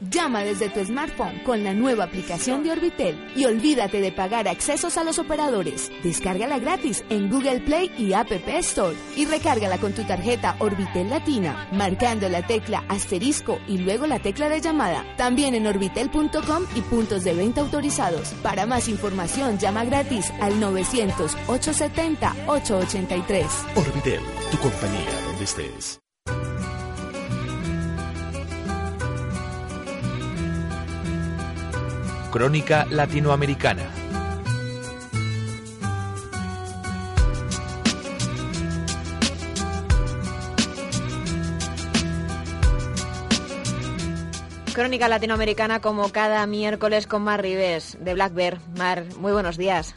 Llama desde tu smartphone con la nueva aplicación de Orbitel y olvídate de pagar accesos a los operadores. Descárgala gratis en Google Play y App Store y recárgala con tu tarjeta Orbitel Latina, marcando la tecla asterisco y luego la tecla de llamada. También en orbitel.com y puntos de venta autorizados. Para más información llama gratis al 900-870-883. Orbitel, tu compañía donde estés. Crónica Latinoamericana. Crónica Latinoamericana como cada miércoles con Mar Rives de Black Bear. Mar, muy buenos días.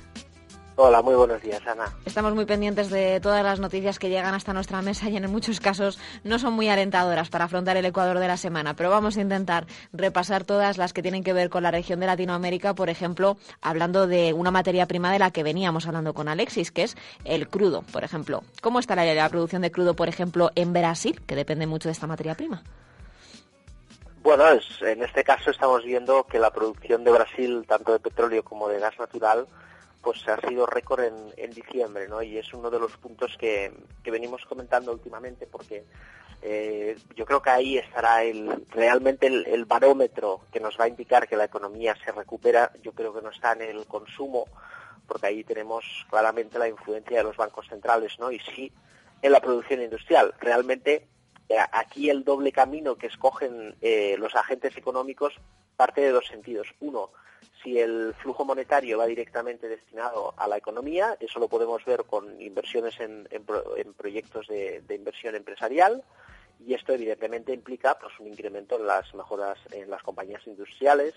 Hola, muy buenos días, Ana. Estamos muy pendientes de todas las noticias que llegan hasta nuestra mesa y en muchos casos no son muy alentadoras para afrontar el Ecuador de la semana, pero vamos a intentar repasar todas las que tienen que ver con la región de Latinoamérica, por ejemplo, hablando de una materia prima de la que veníamos hablando con Alexis, que es el crudo, por ejemplo. ¿Cómo está la, la producción de crudo, por ejemplo, en Brasil, que depende mucho de esta materia prima? Bueno, en este caso estamos viendo que la producción de Brasil, tanto de petróleo como de gas natural, pues ha sido récord en, diciembre, ¿no? Y es uno de los puntos que, venimos comentando últimamente porque eh, yo creo que ahí estará el, realmente el, barómetro que nos va a indicar que la economía se recupera. Yo creo que no está en el consumo, porque ahí tenemos claramente la influencia de los bancos centrales, ¿no? Y sí en la producción industrial. Realmente eh, aquí el doble camino que escogen eh, los agentes económicos parte de dos sentidos. Uno, si el flujo monetario va directamente destinado a la economía, eso lo podemos ver con inversiones en, proyectos de, inversión empresarial y esto evidentemente implica pues, un incremento en las mejoras en las compañías industriales,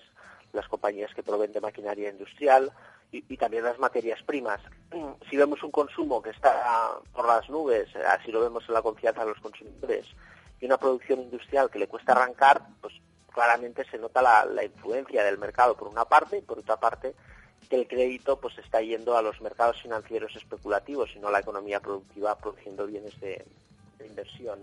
las compañías que proveen de maquinaria industrial y, también las materias primas. Si vemos un consumo que está por las nubes, así lo vemos en la confianza de los consumidores, y una producción industrial que le cuesta arrancar, pues claramente se nota la, influencia del mercado por una parte y por otra parte que el crédito pues está yendo a los mercados financieros especulativos y no a la economía productiva produciendo bienes de, inversión.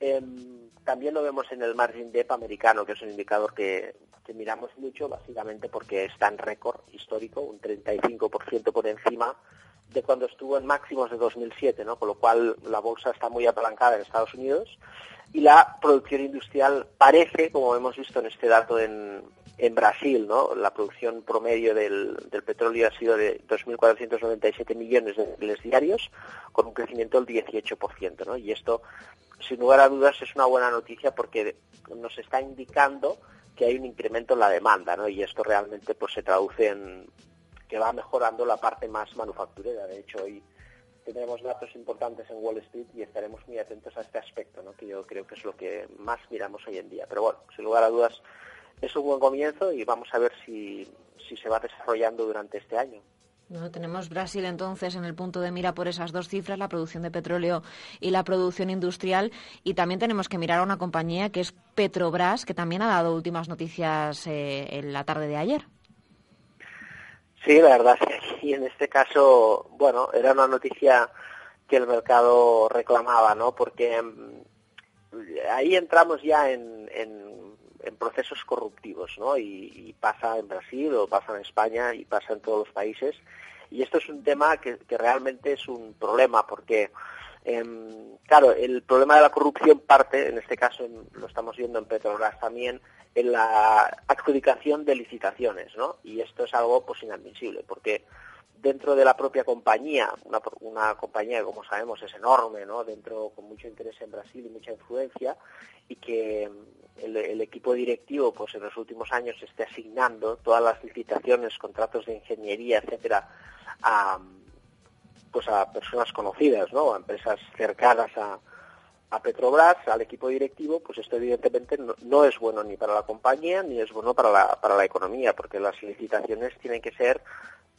Em, también lo vemos en el margin dep americano, que es un indicador que, que miramos mucho, básicamente porque está en récord histórico, un 35% por encima de cuando estuvo en máximos de 2007, ¿no? con lo cual la bolsa está muy apalancada en Estados Unidos y la producción industrial parece, como hemos visto en este dato en, en Brasil, ¿no? La producción promedio del, petróleo ha sido de 2.497 millones de barriles diarios, con un crecimiento del 18%, ¿no? Y esto, sin lugar a dudas, es una buena noticia porque nos está indicando que hay un incremento en la demanda, ¿no? Y esto realmente pues se traduce en que va mejorando la parte más manufacturera. De hecho, hoy tendremos datos importantes en Wall Street y estaremos muy atentos a este aspecto, ¿no? que yo creo que es lo que más miramos hoy en día. Pero bueno, sin lugar a dudas, es un buen comienzo y vamos a ver si, si se va desarrollando durante este año. Bueno, tenemos Brasil entonces en el punto de mira por esas dos cifras, la producción de petróleo y la producción industrial. Y también tenemos que mirar a una compañía que es Petrobras, que también ha dado últimas noticias eh, en la tarde de ayer. Sí, la verdad es que aquí en este caso, bueno, era una noticia que el mercado reclamaba, ¿no? Porque mm, ahí entramos ya en, en, procesos corruptivos, ¿no? Y, pasa en Brasil o pasa en España y pasa en todos los países. Y esto es un tema que, que realmente es un problema porque Em, claro, el problema de la corrupción parte, en este caso lo estamos viendo en Petrobras también, en la adjudicación de licitaciones, ¿no? Y esto es algo pues inadmisible, porque dentro de la propia compañía, una, compañía que como sabemos es enorme, ¿no? Dentro con mucho interés en Brasil y mucha influencia, y que el, el, equipo directivo pues en los últimos años esté asignando todas las licitaciones, contratos de ingeniería, etcétera, a pues a personas conocidas, ¿no? A empresas cercanas a, a Petrobras, al equipo directivo, pues esto evidentemente no, es bueno ni para la compañía ni es bueno para la, para la economía, porque las licitaciones tienen que ser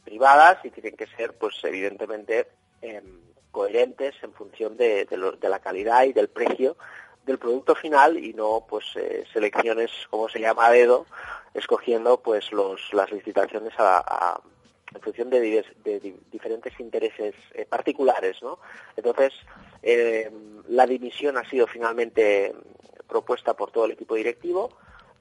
privadas y tienen que ser, pues evidentemente, em, coherentes en función de, de, la calidad y del precio del producto final y no pues eh, selecciones como se llama a dedo escogiendo pues los las licitaciones a, en función de, diferentes intereses eh, particulares no entonces eh, la dimisión ha sido finalmente propuesta por todo el equipo directivo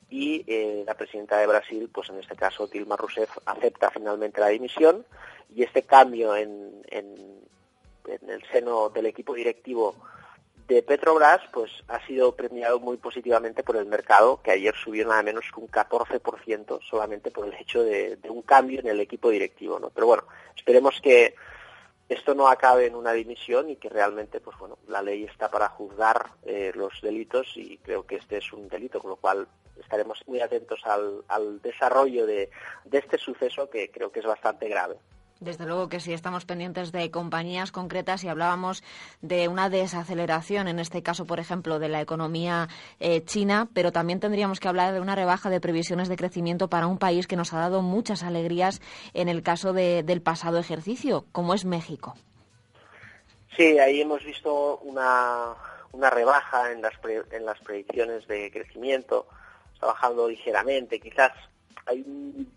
y la presidenta de Brasil, pues en este caso Dilma Rousseff, acepta finalmente la dimisión y este cambio en, en, en el seno del equipo directivo de Petrobras pues ha sido premiado muy positivamente por el mercado, que ayer subió nada menos que un 14% solamente por el hecho de, un cambio en el equipo directivo. ¿no? Pero bueno, esperemos que esto no acabe en una dimisión y que realmente pues bueno la ley está para juzgar eh, los delitos y creo que este es un delito, con lo cual estaremos muy atentos al, al desarrollo de este suceso que creo que es bastante grave. Desde luego que sí, estamos pendientes de compañías concretas y hablábamos de una desaceleración, en este caso, por ejemplo, de la economía eh, china, pero también tendríamos que hablar de una rebaja de previsiones de crecimiento para un país que nos ha dado muchas alegrías en el caso del pasado ejercicio, como es México. Sí, ahí hemos visto una, una rebaja en las, en las predicciones de crecimiento, está bajando ligeramente, quizás hay un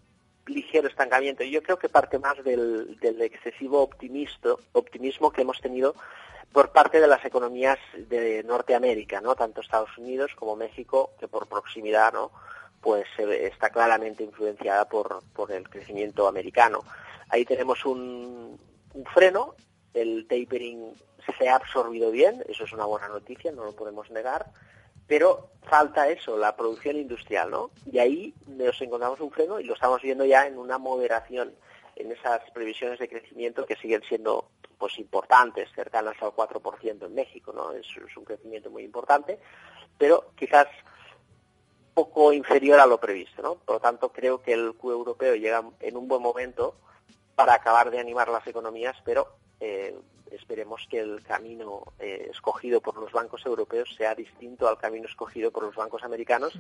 ligero estancamiento. Yo creo que parte más del, excesivo optimismo que hemos tenido por parte de las economías de Norteamérica, ¿no? Tanto Estados Unidos como México, que por proximidad, ¿no? Pues está claramente influenciada por, por el crecimiento americano. Ahí tenemos un freno, el tapering se ha absorbido bien, eso es una buena noticia, no lo podemos negar pero falta eso, la producción industrial, ¿no? Y ahí nos encontramos un freno y lo estamos viendo ya en una moderación en esas previsiones de crecimiento que siguen siendo pues importantes, cercanas al 4% en México, ¿no? Es, un crecimiento muy importante, pero quizás poco inferior a lo previsto, ¿no? Por lo tanto, creo que el Q europeo llega en un buen momento para acabar de animar las economías, pero eh, esperemos que el camino eh, escogido por los bancos europeos sea distinto al camino escogido por los bancos americanos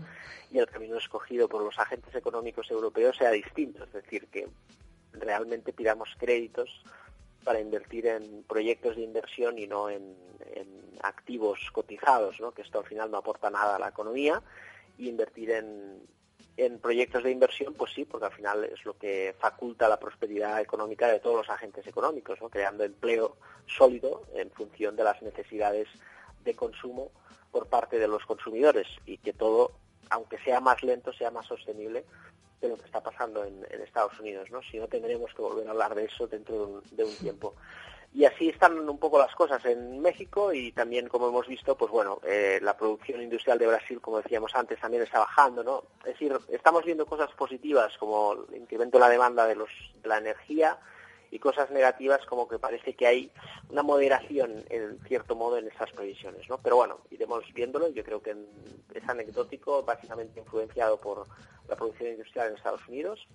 y el camino escogido por los agentes económicos europeos sea distinto, es decir, que realmente pidamos créditos para invertir en proyectos de inversión y no en, activos cotizados, ¿no? que esto al final no aporta nada a la economía, y invertir en, en proyectos de inversión, pues sí, porque al final es lo que faculta la prosperidad económica de todos los agentes económicos, creando empleo sólido en función de las necesidades de consumo por parte de los consumidores y que todo, aunque sea más lento, sea más sostenible de lo que está pasando en, Estados Unidos. ¿no? Si no, tendremos que volver a hablar de eso dentro de un tiempo. Y así están un poco las cosas en México y también, como hemos visto, pues bueno, eh, la producción industrial de Brasil, como decíamos antes, también está bajando, ¿no? Es decir, estamos viendo cosas positivas como el incremento de la demanda de, los, de la energía y cosas negativas como que parece que hay una moderación, en cierto modo, en esas previsiones, ¿no? Pero bueno, iremos viéndolo. Yo creo que es anecdótico, básicamente influenciado por la producción industrial en Estados Unidos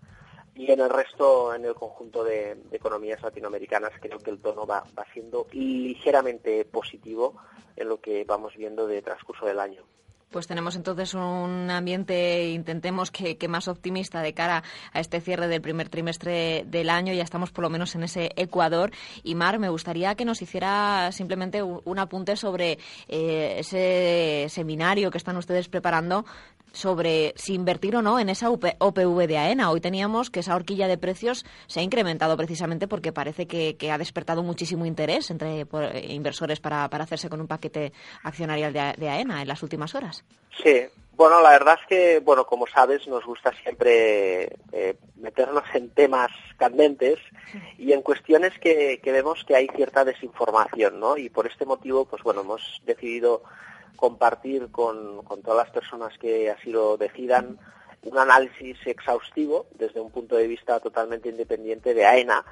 y en el resto, en el conjunto de, economías latinoamericanas, creo que el tono va, va siendo ligeramente positivo en lo que vamos viendo de transcurso del año pues tenemos entonces un ambiente, intentemos que, más optimista de cara a este cierre del primer trimestre del año. Ya estamos por lo menos en ese Ecuador. Y Mar, me gustaría que nos hiciera simplemente un, apunte sobre eh, ese seminario que están ustedes preparando sobre si invertir o no en esa OPV de AENA. Hoy teníamos que esa horquilla de precios se ha incrementado precisamente porque parece que, ha despertado muchísimo interés entre inversores para, hacerse con un paquete accionarial de, AENA en las últimas horas. Sí, bueno, la verdad es que, bueno, como sabes, nos gusta siempre eh, meternos en temas candentes y en cuestiones que, que vemos que hay cierta desinformación, ¿no? Y por este motivo, pues bueno, hemos decidido compartir con, todas las personas que así lo decidan un análisis exhaustivo desde un punto de vista totalmente independiente de AENA,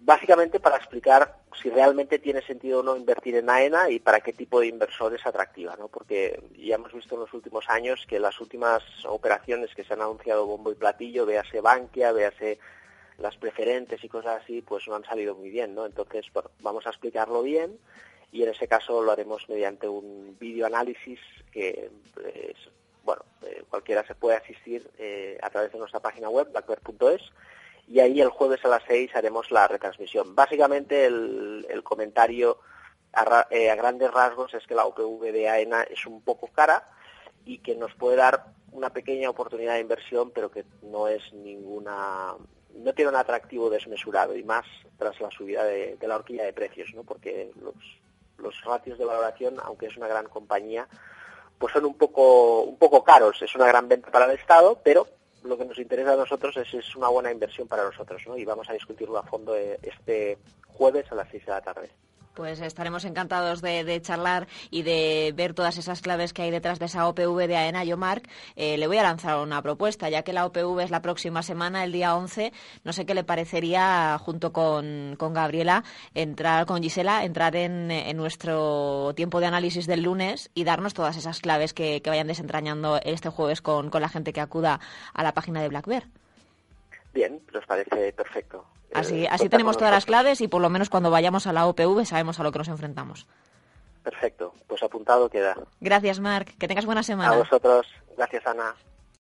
básicamente para explicar si realmente tiene sentido o no invertir en AENA y para qué tipo de inversor es atractiva, ¿no? Porque ya hemos visto en los últimos años que las últimas operaciones que se han anunciado bombo y platillo, véase Bankia, véase las preferentes y cosas así, pues no han salido muy bien, ¿no? Entonces, vamos a explicarlo bien y en ese caso lo haremos mediante un vídeo análisis que bueno, eh, cualquiera se puede asistir eh, a través de nuestra página web, blackbird.es, y ahí el jueves a las 6 haremos la retransmisión. Básicamente el, comentario eh, a, grandes rasgos es que la OPV de AENA es un poco cara y que nos puede dar una pequeña oportunidad de inversión, pero que no es ninguna no tiene un atractivo desmesurado y más tras la subida de, la horquilla de precios, ¿no? porque los, los ratios de valoración, aunque es una gran compañía, pues son un poco, un poco caros. Es una gran venta para el Estado, pero lo que nos interesa a nosotros es, es una buena inversión para nosotros, ¿no? Y vamos a discutirlo a fondo eh, este jueves a las seis de la tarde. Pues estaremos encantados de, charlar y de ver todas esas claves que hay detrás de esa OPV de AENA. Yo, Marc, eh, le voy a lanzar una propuesta, ya que la OPV es la próxima semana, el día 11. No sé qué le parecería, junto con, Gabriela, entrar con Gisela, entrar en, nuestro tiempo de análisis del lunes y darnos todas esas claves que, vayan desentrañando este jueves con, con la gente que acuda a la página de Black Bear. Bien, nos parece perfecto. Así, eh, así tenemos todas las claves y por lo menos cuando vayamos a la OPV sabemos a lo que nos enfrentamos. Perfecto, pues apuntado queda. Gracias, Marc. Que tengas buena semana. A vosotros. Gracias, Ana.